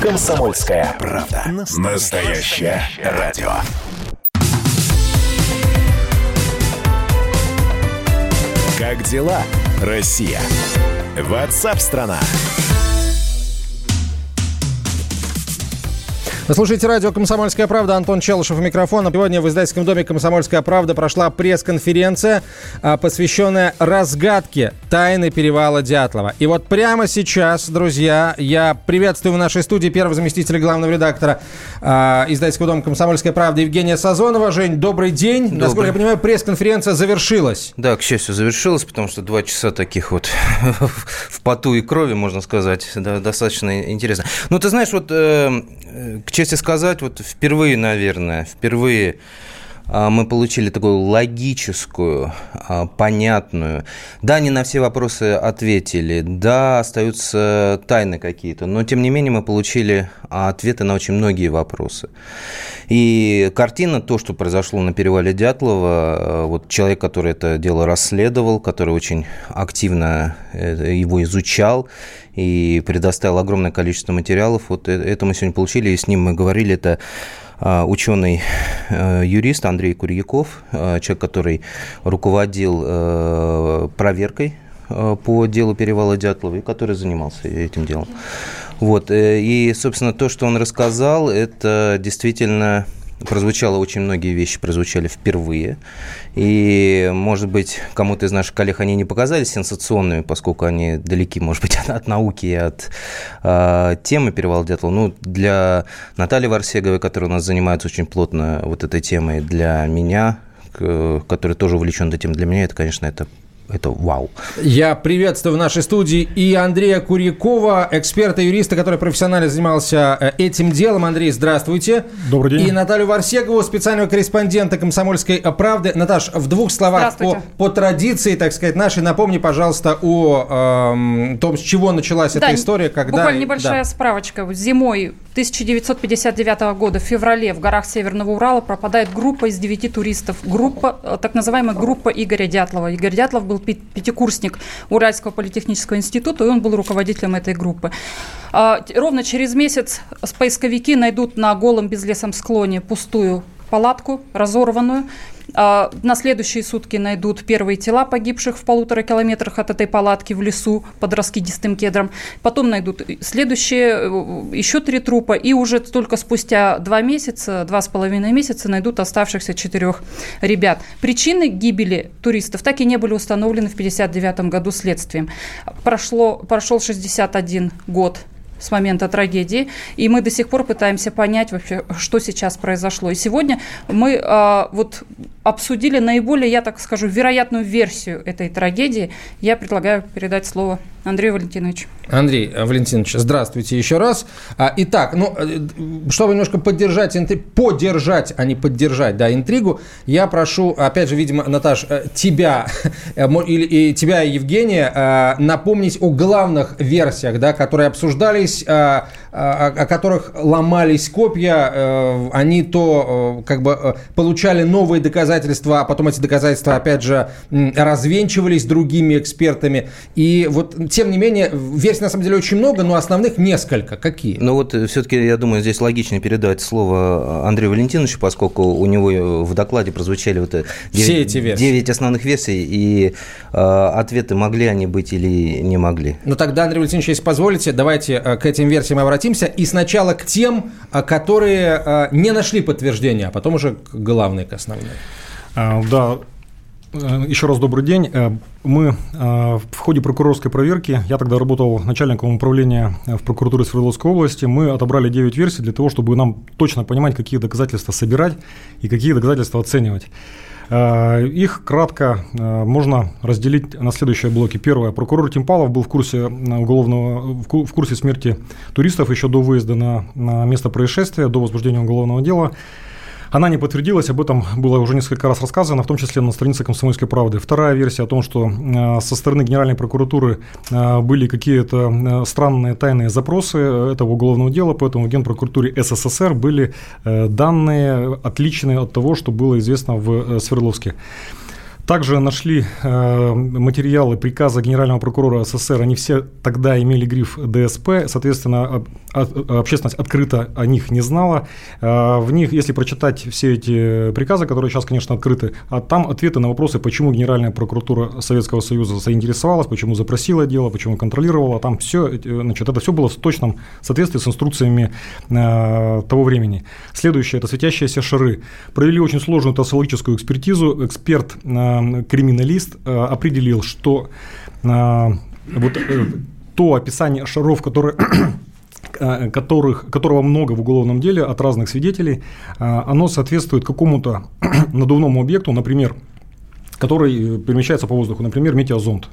Комсомольская правда. Настоящее радио. Как дела, Россия? Ватсап-страна! страна Вы слушаете радио «Комсомольская правда». Антон Челышев у микрофона. Сегодня в издательском доме «Комсомольская правда» прошла пресс-конференция, а, посвященная разгадке тайны перевала Дятлова. И вот прямо сейчас, друзья, я приветствую в нашей студии первого заместителя главного редактора э, издательского дома «Комсомольская правда» Евгения Сазонова. Жень, добрый день. Добрый. Насколько я понимаю, пресс-конференция завершилась. Да, к счастью, завершилась, потому что два часа таких вот в поту и крови, можно сказать, да, достаточно интересно. Ну, ты знаешь, вот э, к чести сказать, вот впервые, наверное, впервые мы получили такую логическую, а, понятную. Да, не на все вопросы ответили, да, остаются тайны какие-то, но тем не менее мы получили ответы на очень многие вопросы. И картина, то, что произошло на перевале Дятлова, а, вот человек, который это дело расследовал, который очень активно э, его изучал и предоставил огромное количество материалов, вот э, это мы сегодня получили, и с ним мы говорили, это а, ученый-юрист э, Андрей Курьяков, э, человек, который руководил э, проверкой по делу перевала Дятлова и который занимался этим делом. Вот. И, собственно, то, что он рассказал, это действительно прозвучало очень многие вещи, прозвучали впервые. И, может быть, кому-то из наших коллег они не показались сенсационными, поскольку они далеки, может быть, от, от науки и от э, темы перевала Дятлова. Ну, для Натальи Варсеговой, которая у нас занимается очень плотно вот этой темой, для меня, который тоже увлечен темой, для меня это, конечно, это это вау. Я приветствую в нашей студии и Андрея Курякова, эксперта, юриста, который профессионально занимался э, этим делом. Андрей, здравствуйте. Добрый день. И Наталью Варсегову, специального корреспондента «Комсомольской правды». Наташ, в двух словах по, по традиции, так сказать, нашей, напомни, пожалуйста, о э, том, с чего началась да, эта история. Когда... Буквально небольшая да. справочка. Зимой 1959 года в феврале в горах Северного Урала пропадает группа из девяти туристов. Группа, э, так называемая группа Игоря Дятлова. Игорь Дятлов был пятикурсник Уральского политехнического института, и он был руководителем этой группы. А, ровно через месяц поисковики найдут на голом безлесом склоне пустую палатку, разорванную. А, на следующие сутки найдут первые тела погибших в полутора километрах от этой палатки в лесу под раскидистым кедром. Потом найдут следующие, э, еще три трупа. И уже только спустя два месяца, два с половиной месяца найдут оставшихся четырех ребят. Причины гибели туристов так и не были установлены в 1959 году следствием. Прошло, прошел 61 год с момента трагедии, и мы до сих пор пытаемся понять вообще, что сейчас произошло. И сегодня мы а, вот обсудили наиболее, я так скажу, вероятную версию этой трагедии. Я предлагаю передать слово Андрею Валентиновичу. Андрей Валентинович, здравствуйте еще раз. А, итак, ну, э, чтобы немножко поддержать, поддержать, а не поддержать, да, интригу, я прошу, опять же, видимо, Наташ, э, тебя э, или и тебя, Евгения, напомнить о главных версиях, да, которые обсуждались, о, о которых ломались копья, они то как бы получали новые доказательства, а потом эти доказательства, опять же, развенчивались другими экспертами. И вот тем не менее, версий на самом деле очень много, но основных несколько. Какие? Ну вот э, все-таки, я думаю, здесь логичнее передать слово Андрею Валентиновичу, поскольку у него э, в докладе прозвучали вот 9, э, Все эти версии. 9 основных версий, и э, ответы могли они быть или не могли. Ну тогда, Андрей Валентинович, если позволите, давайте к этим версиям обратимся. И сначала к тем, которые не нашли подтверждения, а потом уже к главной, к основной. А, да, Э, еще раз добрый день. Э, мы э, в ходе прокурорской проверки, я тогда работал начальником управления в прокуратуре Свердловской области, мы отобрали 9 версий для того, чтобы нам точно понимать, какие доказательства собирать и какие доказательства оценивать. Их кратко можно разделить на следующие блоки. Первое. Прокурор Тимпалов был в курсе, уголовного, в курсе смерти туристов еще до выезда на, на место происшествия, до возбуждения уголовного дела. Она не подтвердилась, об этом было уже несколько раз рассказано, в том числе на странице «Комсомольской правды». Вторая версия о том, что э, со стороны Генеральной прокуратуры э, были какие-то э, странные тайные запросы этого уголовного дела, поэтому в Генпрокуратуре СССР были данные отличные от того, что было известно в Свердловске. Также нашли э, материалы приказа генерального прокурора СССР. Они все тогда имели гриф ДСП. Соответственно, общественность открыто о них не знала. Э, в них, если прочитать все эти приказы, которые сейчас, конечно, открыты, а там ответы на вопросы, почему Генеральная прокуратура Советского Союза заинтересовалась, почему запросила дело, почему контролировала. Там все, значит, это все было в точном соответствии с инструкциями э, того времени. Следующее – это светящиеся шары. Провели очень сложную тосологическую экспертизу. Эксперт э, криминалист э, определил, что э, вот э, то описание шаров, которые которых, которого много в уголовном деле от разных свидетелей, оно соответствует какому-то надувному объекту, например, который перемещается по воздуху, например, метеозонд.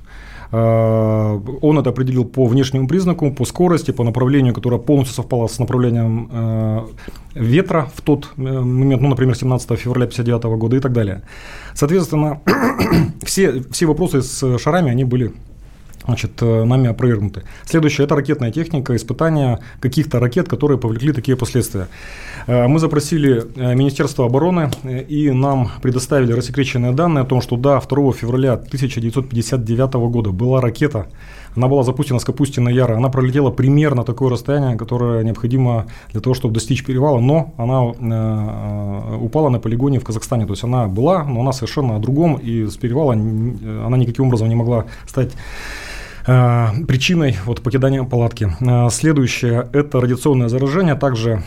Э, он это определил по внешнему признаку, по скорости, по направлению, которое полностью совпало с направлением э, ветра в тот э, момент, ну, например, 17 февраля 1959 года и так далее. Соответственно, все, все вопросы с шарами, они были значит, э, нами опровергнуты. Следующее – это ракетная техника, испытания каких-то ракет, которые повлекли такие последствия. Э, мы запросили э, Министерство обороны, и нам предоставили рассекреченные данные о том, что да, 2 февраля 1959 года была ракета, она была запущена с Капустина Яра, она пролетела примерно такое расстояние, которое необходимо для того, чтобы достичь перевала, но она упала на полигоне в Казахстане. То есть она была, но она совершенно о другом, и с перевала она никаким образом не могла стать причиной вот, покидания палатки. Э, следующее – это радиационное заражение. Также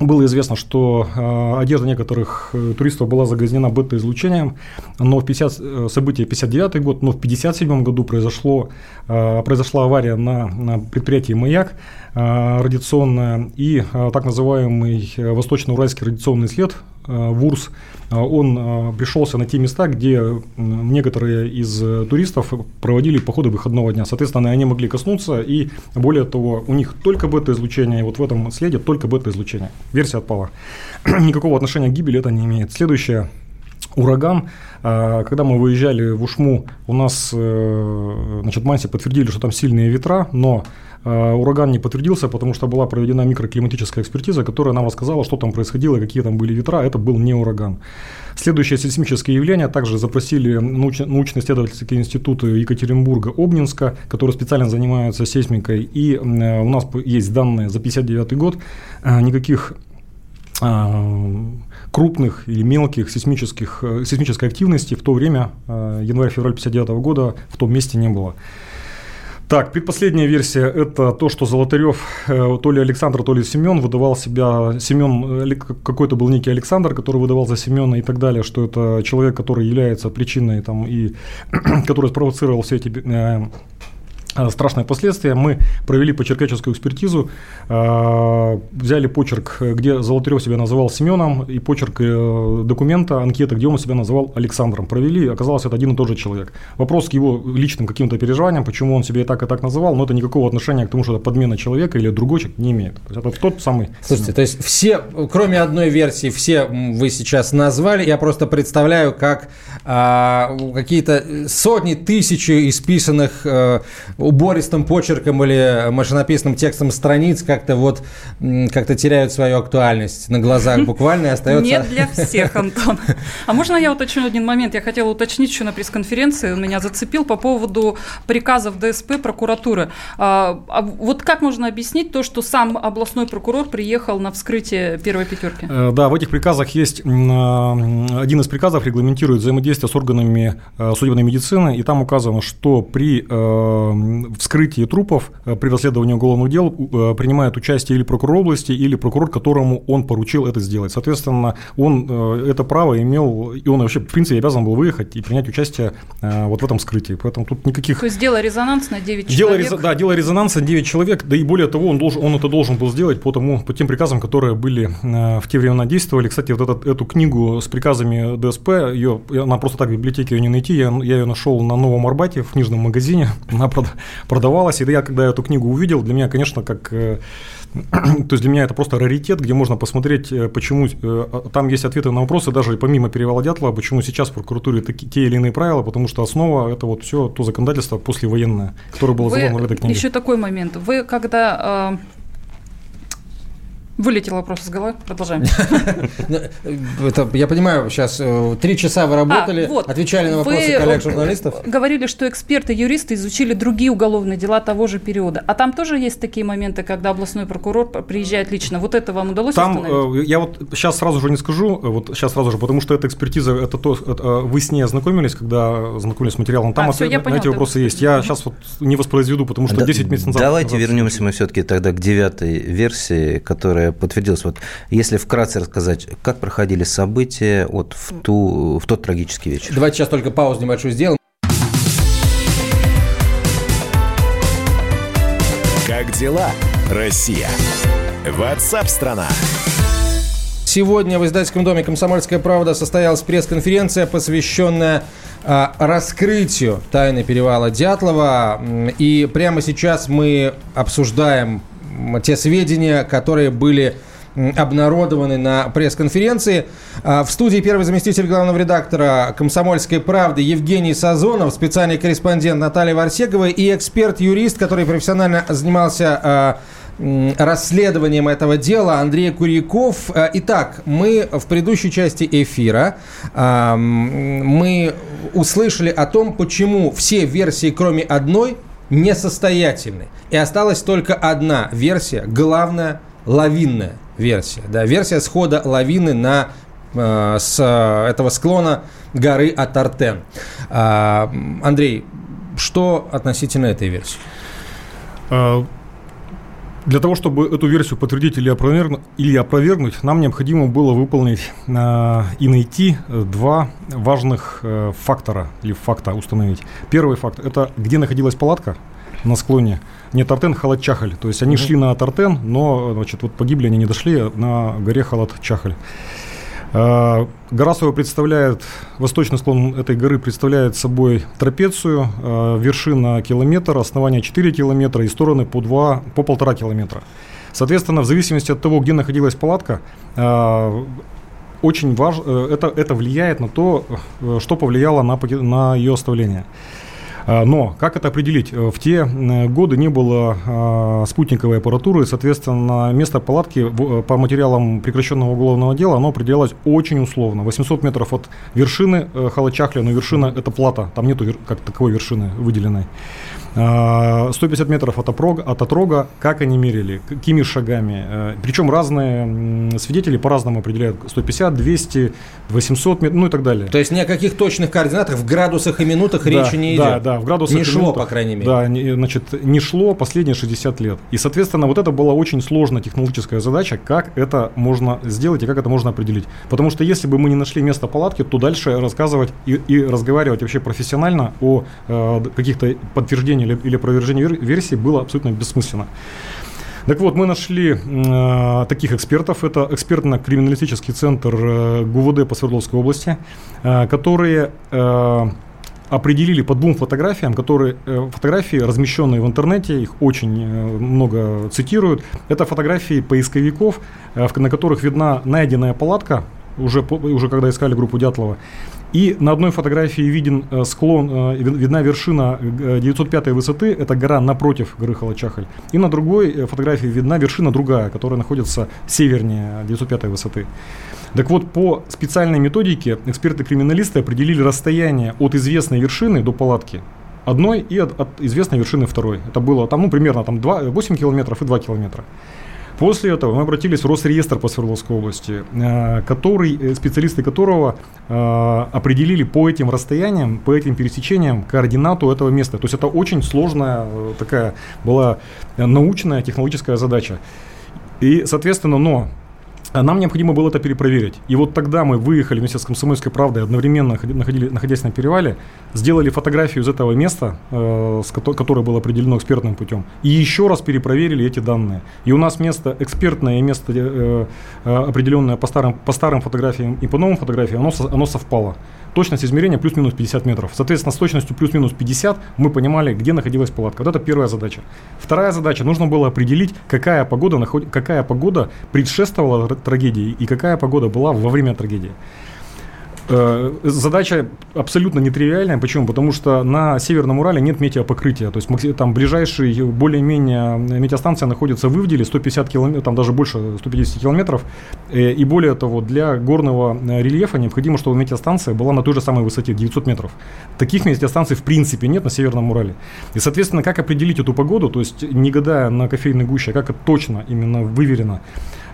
было известно, что э, одежда некоторых э, туристов была загрязнена бета-излучением, но в 50, э, событие 59 год, но в 57 году произошло, э, произошла авария на, на предприятии «Маяк», э, радиационная, и э, так называемый э, Восточно-Уральский радиационный след – Э, ВУРС, э, он э, пришелся на те места, где некоторые из туристов проводили походы выходного дня. Соответственно, они могли коснуться, и более того, у них только бета-излучение, вот в этом следе только бета-излучение. Версия отпала. Никакого отношения к гибели это не имеет. Следующее ураган. Когда мы выезжали в Ушму, у нас значит, Манси подтвердили, что там сильные ветра, но Э, ураган не подтвердился, потому что была проведена микроклиматическая экспертиза, которая нам рассказала, что там происходило, какие там были ветра. Это был не ураган. Следующее сейсмическое явление также запросили научно-исследовательские институты Екатеринбурга, Обнинска, которые специально занимаются сейсмикой. И э, у нас есть данные за 59 год. Э, никаких крупных или мелких сейсмических, сейсмической активности в то время, январь-февраль 59 года, в том месте не было. Так, предпоследняя версия – это то, что Золотарев, э, то ли Александр, то ли Семен выдавал себя, Семен, какой-то был некий Александр, который выдавал за Семена и так далее, что это человек, который является причиной там, и который спровоцировал все эти э, Э, страшные последствия. Мы провели почеркаческую экспертизу, э, взяли почерк, где Золотарев себя называл Семеном, и почерк э, документа, анкеты, где он себя называл Александром. Провели, оказалось, это один и тот же человек. Вопрос к его личным каким-то переживаниям, почему он себя и так, и так называл, но это никакого отношения к тому, что это подмена человека или другой человек не имеет. То есть это тот самый. Слушайте, то есть все, кроме одной версии, все вы сейчас назвали, я просто представляю, как а, какие-то сотни, тысячи исписанных а, убористым почерком или машинописным текстом страниц как-то вот как-то теряют свою актуальность на глазах буквально и остается... Нет для всех, Антон. А можно я уточню один момент? Я хотела уточнить еще на пресс-конференции, он меня зацепил по поводу приказов ДСП прокуратуры. А, а вот как можно объяснить то, что сам областной прокурор приехал на вскрытие первой пятерки? Э, да, в этих приказах есть а, один из приказов регламентирует взаимодействие с органами э, судебной медицины, и там указано, что при э, вскрытии трупов э, при расследовании уголовных дел э, принимает участие или прокурор области, или прокурор, которому он поручил это сделать. Соответственно, он э, это право имел, и он вообще, в принципе, обязан был выехать и принять участие вот в этом вскрытии. Поэтому тут никаких... То есть дело резонансное 9 дело человек? Рез... Да, дело резонанса 9 человек, да и более того, он, должен, он это должен был сделать по, тому, по тем приказам, которые были в те времена действовали. Кстати, вот этот, эту книгу с приказами ДСП, ее, она просто так в библиотеке ее не найти, я, я ее нашел на Новом Арбате в книжном магазине, она продавалась. И я, когда эту книгу увидел, для меня, конечно, как... Э, то есть для меня это просто раритет, где можно посмотреть, э, почему э, а, там есть ответы на вопросы, даже помимо перевала Дятлова, почему сейчас в прокуратуре такие, те или иные правила, потому что основа это вот все то законодательство послевоенное, которое было заложено в этой книге. Еще такой момент. Вы когда Вылетел вопрос из головы. Продолжаем. Это, я понимаю, сейчас э, три часа вы работали, А, вот. отвечали на вопросы Вы, коллег э, журналистов. Говорили, что эксперты, юристы изучили другие уголовные дела того же периода. А там тоже есть такие моменты, когда областной прокурор приезжает лично. Вот это вам удалось Там установить? э, я вот сейчас сразу же не скажу, э, вот сейчас сразу же, потому что эта экспертиза, это то, это, э, вы с ней ознакомились, когда знакомились с материалом. Там А, ответ я на поняла, эти вопросы есть. Я сейчас вот не воспроизведу, потому что Да- 10 месяцев назад. Давайте назад- вернемся мы все-таки тогда к девятой версии, которая подтвердилась. Вот если вкратце рассказать, как проходили события вот в, ту, в тот трагический вечер. Давайте сейчас только паузу небольшую сделаем. Как дела, Россия? Ватсап-страна! Сегодня в издательском доме «Комсомольская правда» состоялась пресс-конференция, посвященная а, раскрытию тайны перевала Дятлова. И прямо сейчас мы обсуждаем те сведения, которые были обнародованы на пресс-конференции. А, В студии первый заместитель главного редактора «Комсомольской правды» Евгений Сазонов, специальный корреспондент Наталья Варсегова и эксперт-юрист, который профессионально занимался а, расследованием этого дела Андрей Куряков. Э, Итак, мы в предыдущей части эфира а, мы услышали о том, почему все версии, кроме одной, несостоятельны. И осталась только одна версия, главная лавинная версия. Да, версия схода лавины на э, с э, этого склона горы Атартен. А, м, Андрей, что относительно этой версии? Э, Для того, чтобы эту версию подтвердить или опровергнуть, или опровергнуть нам необходимо было выполнить э, и найти э, два важных э, фактора или факта установить. Первый факт – это где находилась палатка на склоне. Не Тартен, Халат-Чахаль. То есть они шли на Тартен, но значит, вот погибли, они не дошли на горе Халат-Чахаль. Э, Гора представляет, восточный склон этой горы представляет собой трапецию, э, вершина километр, основание 4 километра и стороны по, 2, по полтора километра. Соответственно, в зависимости от того, где находилась палатка, э, очень важно, это, это влияет на то, э, что повлияло на, на ее оставление. А, Но как это определить? Э, В те э, годы не было а, спутниковой аппаратуры, соответственно, место палатки э, по материалам прекращенного уголовного дела оно определялось очень условно. 800 метров от вершины Халачахля, но вершина это плата, там нету как таковой вершины выделенной. А, 150 метров от, опрога, от отрога, как они мерили, какими шагами. Э, Причем разные свидетели по-разному определяют 150, 200, 800 метров, ну и так далее. То есть ни о каких точных координатах в градусах и минутах Да, речи не идет. Да, да, в градусах Не шло, минутах. по крайней мере. Да, не, значит, не шло последние 60 лет. И, соответственно, вот это была очень сложная технологическая задача, как это можно сделать и как это можно определить. Потому что если бы мы не нашли место палатки, то дальше рассказывать и, и разговаривать вообще профессионально о э, каких-то подтверждениях или, или опровержении вер- версий было абсолютно бессмысленно. Так вот, мы нашли э, таких экспертов. Это экспертно-криминалистический центр э, ГУВД по Свердловской области, э, которые э, определили по двум фотографиям, которые э, фотографии, размещенные в интернете, их очень э, много цитируют. Это фотографии поисковиков, э, на которых видна найденная палатка, уже, уже когда искали группу Дятлова. И на одной фотографии виден э, склон, э, ви- видна вершина э, 905 высоты, это гора напротив горы Халачахаль. И на другой э, фотографии видна вершина другая, которая находится севернее 905 высоты. Так вот, по специальной методике эксперты-криминалисты определили расстояние от известной вершины до палатки одной и от, от известной вершины второй. Это было там, ну, примерно там 2, 8 километров и 2 километра. После этого мы обратились в Росреестр по Свердловской области, э, который, э, специалисты которого э, определили по этим расстояниям, по этим пересечениям координату этого места. То есть это очень сложная такая была научная технологическая задача. И, соответственно, но Нам необходимо было это перепроверить. И вот тогда мы выехали вместе с «Комсомольской правдой», одновременно находи- находили, находясь на перевале, сделали фотографию из этого места, э, с кото- которое было определено экспертным путем, и еще раз перепроверили эти данные. И у нас место экспертное и место, э, э, определенное по старым, по старым фотографиям и по новым фотографиям, оно, оно совпало. Точность измерения плюс-минус 50 метров. Соответственно, с точностью плюс-минус 50 мы понимали, где находилась палатка. Вот это первая задача. Вторая задача. Нужно было определить, какая погода, наход... какая погода предшествовала трагедии и какая погода была во время трагедии. Э, задача абсолютно нетривиальная. Почему? Потому что на Северном Урале нет метеопокрытия. То есть там ближайший более-менее метеостанция находится в Ивделе, 150 километров, там даже больше 150 километров. Э, и более того, для горного э, рельефа необходимо, чтобы метеостанция была на той же самой высоте, 900 метров. Таких метеостанций в принципе нет на Северном Урале. И, соответственно, как определить эту погоду, то есть не гадая на кофейной гуще, как это точно, именно выверено,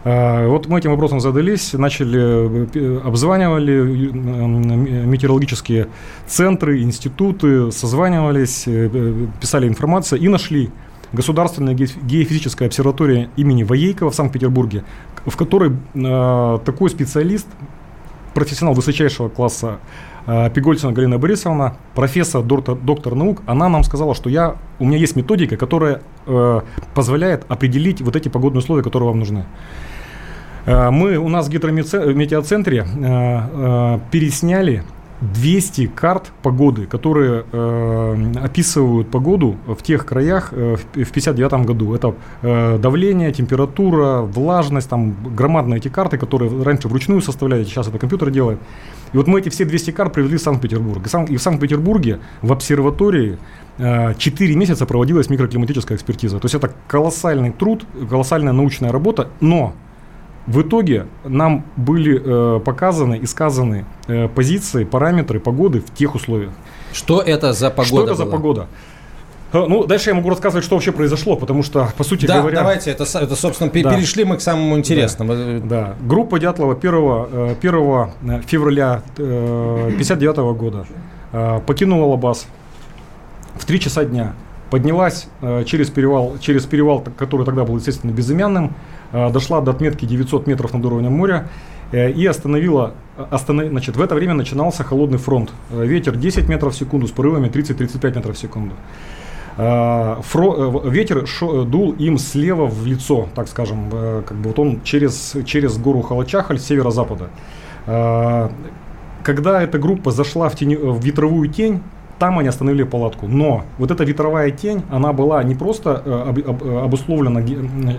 вот мы этим вопросом задались, начали, э, обзванивали э, метеорологические центры, институты, созванивались, э, писали информацию и нашли Государственная геофизическая обсерватория имени Воейкова в Санкт-Петербурге, в которой э, такой специалист, профессионал высочайшего класса э, Пигольцина Галина Борисовна, профессор, доктор, доктор наук, она нам сказала, что я, у меня есть методика, которая э, позволяет определить вот эти погодные условия, которые вам нужны. Э, мы у нас в гидрометеоцентре э, э, пересняли 200 карт погоды, которые э, описывают погоду в тех краях э, в 1959 году. Это э, давление, температура, влажность, там громадные эти карты, которые раньше вручную составляли, сейчас это компьютер делает. И вот мы эти все 200 карт привезли в Санкт-Петербург. И в Санкт-Петербурге в обсерватории 4 месяца проводилась микроклиматическая экспертиза. То есть это колоссальный труд, колоссальная научная работа, но в итоге нам были э, показаны и сказаны э, позиции, параметры погоды в тех условиях. Что это за погода? Что это была? за погода? Э, ну, дальше я могу рассказывать, что вообще произошло, потому что, по сути да, говоря... давайте, это, это собственно, да. перешли мы к самому интересному. Да, да. группа Дятлова 1, 1 э, февраля 1959 э, года покинула Лабаз в 3 часа дня, поднялась через перевал, через перевал, который тогда был, естественно, безымянным, Э, дошла до отметки 900 метров над уровнем моря э, и остановила, останов... значит, в это время начинался холодный фронт. Э, ветер 10 метров в секунду с порывами 30-35 метров в секунду. Фро... Ветер шо... дул им слева в лицо, так скажем, как бы вот он через, через гору Халачахаль с северо-запада. Когда эта группа зашла в, тени... в ветровую тень, там они остановили палатку. Но вот эта ветровая тень, она была не просто э, об, об, обусловлена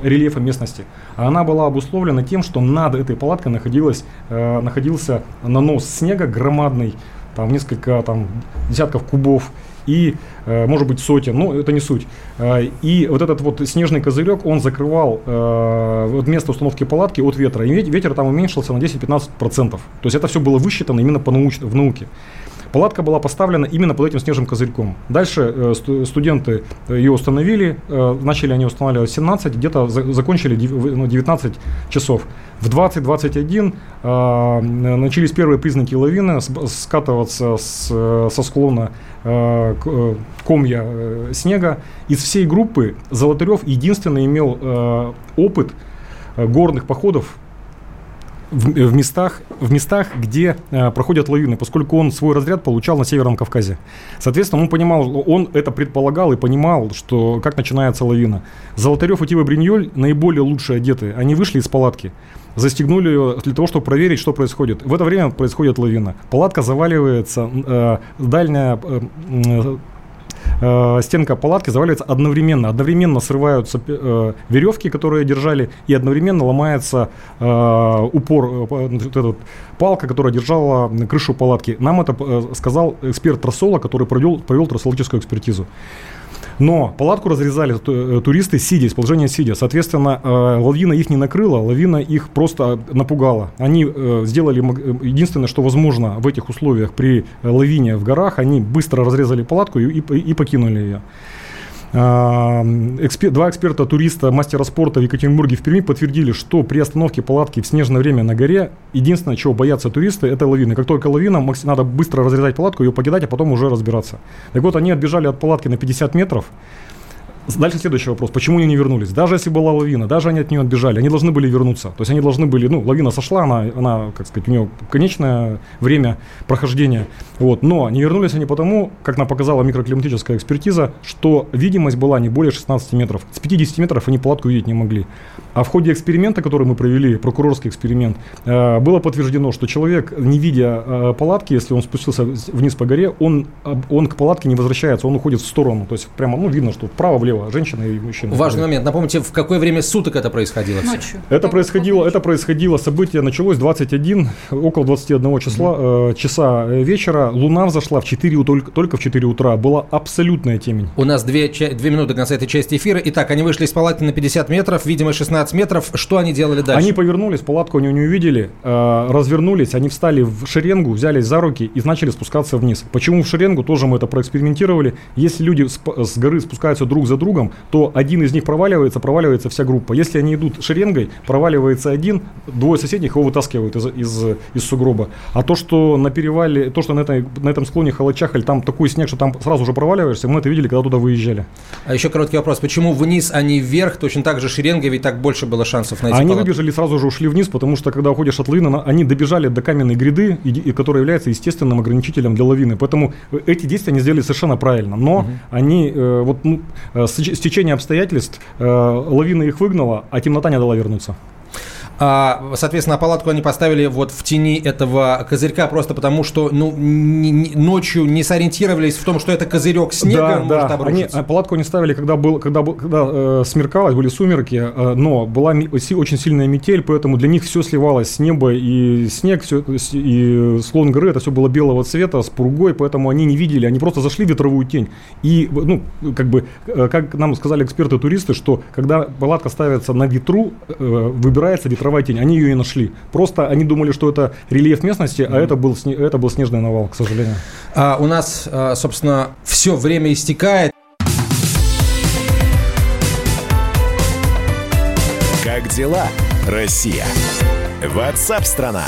рельефом местности, а она была обусловлена тем, что над этой палаткой находилась, э, находился нанос снега громадный, там несколько там, десятков кубов и, э, может быть, сотен, но это не суть. Э, и вот этот вот снежный козырек, он закрывал э, вот место установки палатки от ветра. И ветер там уменьшился на 10-15%. То есть это все было высчитано именно по науч, в науке. Палатка была поставлена именно под этим снежным козырьком. Дальше э, студенты ее установили, э, начали они устанавливать 17, где-то за, закончили ну, 19 часов. В 20-21 э, начались первые признаки лавины, скатываться с, э, со склона э, э, комья э, снега. Из всей группы Золотарев единственный имел э, опыт э, горных походов в, местах, в местах, где э, проходят лавины, поскольку он свой разряд получал на Северном Кавказе. Соответственно, он понимал, он это предполагал и понимал, что как начинается лавина. Золотарев и Тива Бриньоль, наиболее лучшие одеты, они вышли из палатки, застегнули ее для того, чтобы проверить, что происходит. В это время происходит лавина. Палатка заваливается, э, дальняя э, э, стенка палатки заваливается одновременно. Одновременно срываются э, веревки, которые держали, и одновременно ломается э, упор, э, эта вот палка, которая держала крышу палатки. Нам это э, сказал эксперт Тросола, который провел, провел трассологическую экспертизу. Но палатку разрезали э, туристы сидя, из положения сидя. Соответственно, э, лавина их не накрыла, лавина их просто напугала. Они э, сделали единственное, что возможно в этих условиях при лавине в горах, они быстро разрезали палатку и, и, и покинули ее. Экспер, два эксперта-туриста, мастера спорта в Екатеринбурге в Перми подтвердили, что при остановке палатки в снежное время на горе единственное, чего боятся туристы, это лавины. Как только лавина, надо быстро разрезать палатку, ее покидать, а потом уже разбираться. Так вот, они отбежали от палатки на 50 метров, Дальше следующий вопрос. Почему они не вернулись? Даже если была лавина, даже они от нее отбежали, они должны были вернуться. То есть они должны были, ну, лавина сошла, она, она как сказать, у нее конечное время прохождения. Вот. Но не вернулись они потому, как нам показала микроклиматическая экспертиза, что видимость была не более 16 метров. С 50 метров они палатку видеть не могли. А в ходе эксперимента, который мы провели, прокурорский эксперимент, э, было подтверждено, что человек, не видя э, палатки, если он спустился вниз по горе, он, он к палатке не возвращается, он уходит в сторону. То есть прямо, ну, видно, что вправо-влево слева, женщина и мужчина. Важный момент. Напомните, в какое время суток это происходило? Ночью. Это Как- происходило, это происходило, событие началось 21, около 21 числа, э, часа э, вечера. Луна взошла в 4, у- только, только в 4 утра. Была абсолютная темень. У нас две, ча- две минуты до конца этой части эфира. Итак, они вышли из палатки на 50 метров, видимо, 16 метров. Что они делали дальше? Они повернулись, палатку они не увидели, э, развернулись, они встали в шеренгу, взялись за руки и начали спускаться вниз. Почему в шеренгу? Тоже мы это проэкспериментировали. Если люди сп- с горы спускаются друг за другом, то один из них проваливается, проваливается вся группа. Если они идут шеренгой, проваливается один, двое соседних его вытаскивают из, из, из сугроба. А то, что на перевале, то, что на, этой, на этом склоне Халачахаль, там такой снег, что там сразу же проваливаешься, мы это видели, когда туда выезжали. А еще короткий вопрос. Почему вниз, а не вверх? Точно так же шеренга, ведь так больше было шансов найти Они палатку. выбежали, сразу же ушли вниз, потому что когда уходишь от лавины, они добежали до каменной гряды, и, и которая является естественным ограничителем для лавины. Поэтому э, эти действия они сделали совершенно правильно. Но они, э, вот, ну, э, с с течением обстоятельств, э, лавина их выгнала, а темнота не дала вернуться. А, соответственно, палатку они поставили вот в тени этого козырька просто потому, что ну, не- не- ночью не сориентировались в том, что это козырек снега, он может Они, обрушиться. а, палатку они ставили, когда, был, когда, был, когда э, смеркалось, были сумерки, э, но была очень сильная метель, поэтому для них все сливалось с неба, и снег, все, и склон горы, это все было белого цвета, с пургой, поэтому они не видели, они просто зашли в ветровую тень. И, ну, как бы, э, как нам сказали эксперты-туристы, что когда палатка ставится на ветру, э, выбирается ветровая тень, они ее и нашли. Просто они думали, что это рельеф местности, а это был, это был снежный навал, к сожалению. А, у нас, а, собственно, все время истекает. Как дела, Россия? Ватсап-страна!